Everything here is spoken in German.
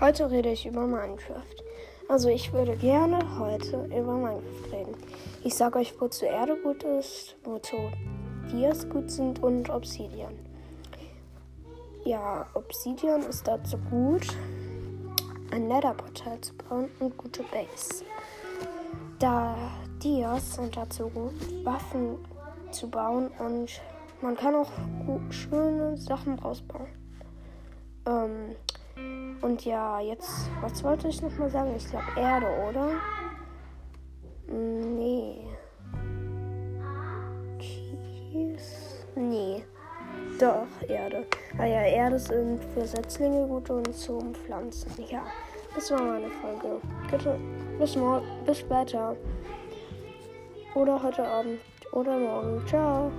Heute rede ich über Minecraft. Also ich würde gerne heute über Minecraft reden. Ich sage euch, wozu Erde gut ist, wozu Dias gut sind und Obsidian. Ja, Obsidian ist dazu gut, ein Netherportal zu bauen und gute Base. Da Dias sind dazu gut, Waffen zu bauen und man kann auch schöne Sachen rausbauen. Ähm, und ja, jetzt, was wollte ich noch mal sagen? Ich glaube Erde, oder? Nee. Kies? Nee. Doch, Erde. Ah ja, Erde sind für Setzlinge gut und zum Pflanzen. Ja, das war meine Folge. Bis morgen, bis später. Oder heute Abend oder morgen. Ciao.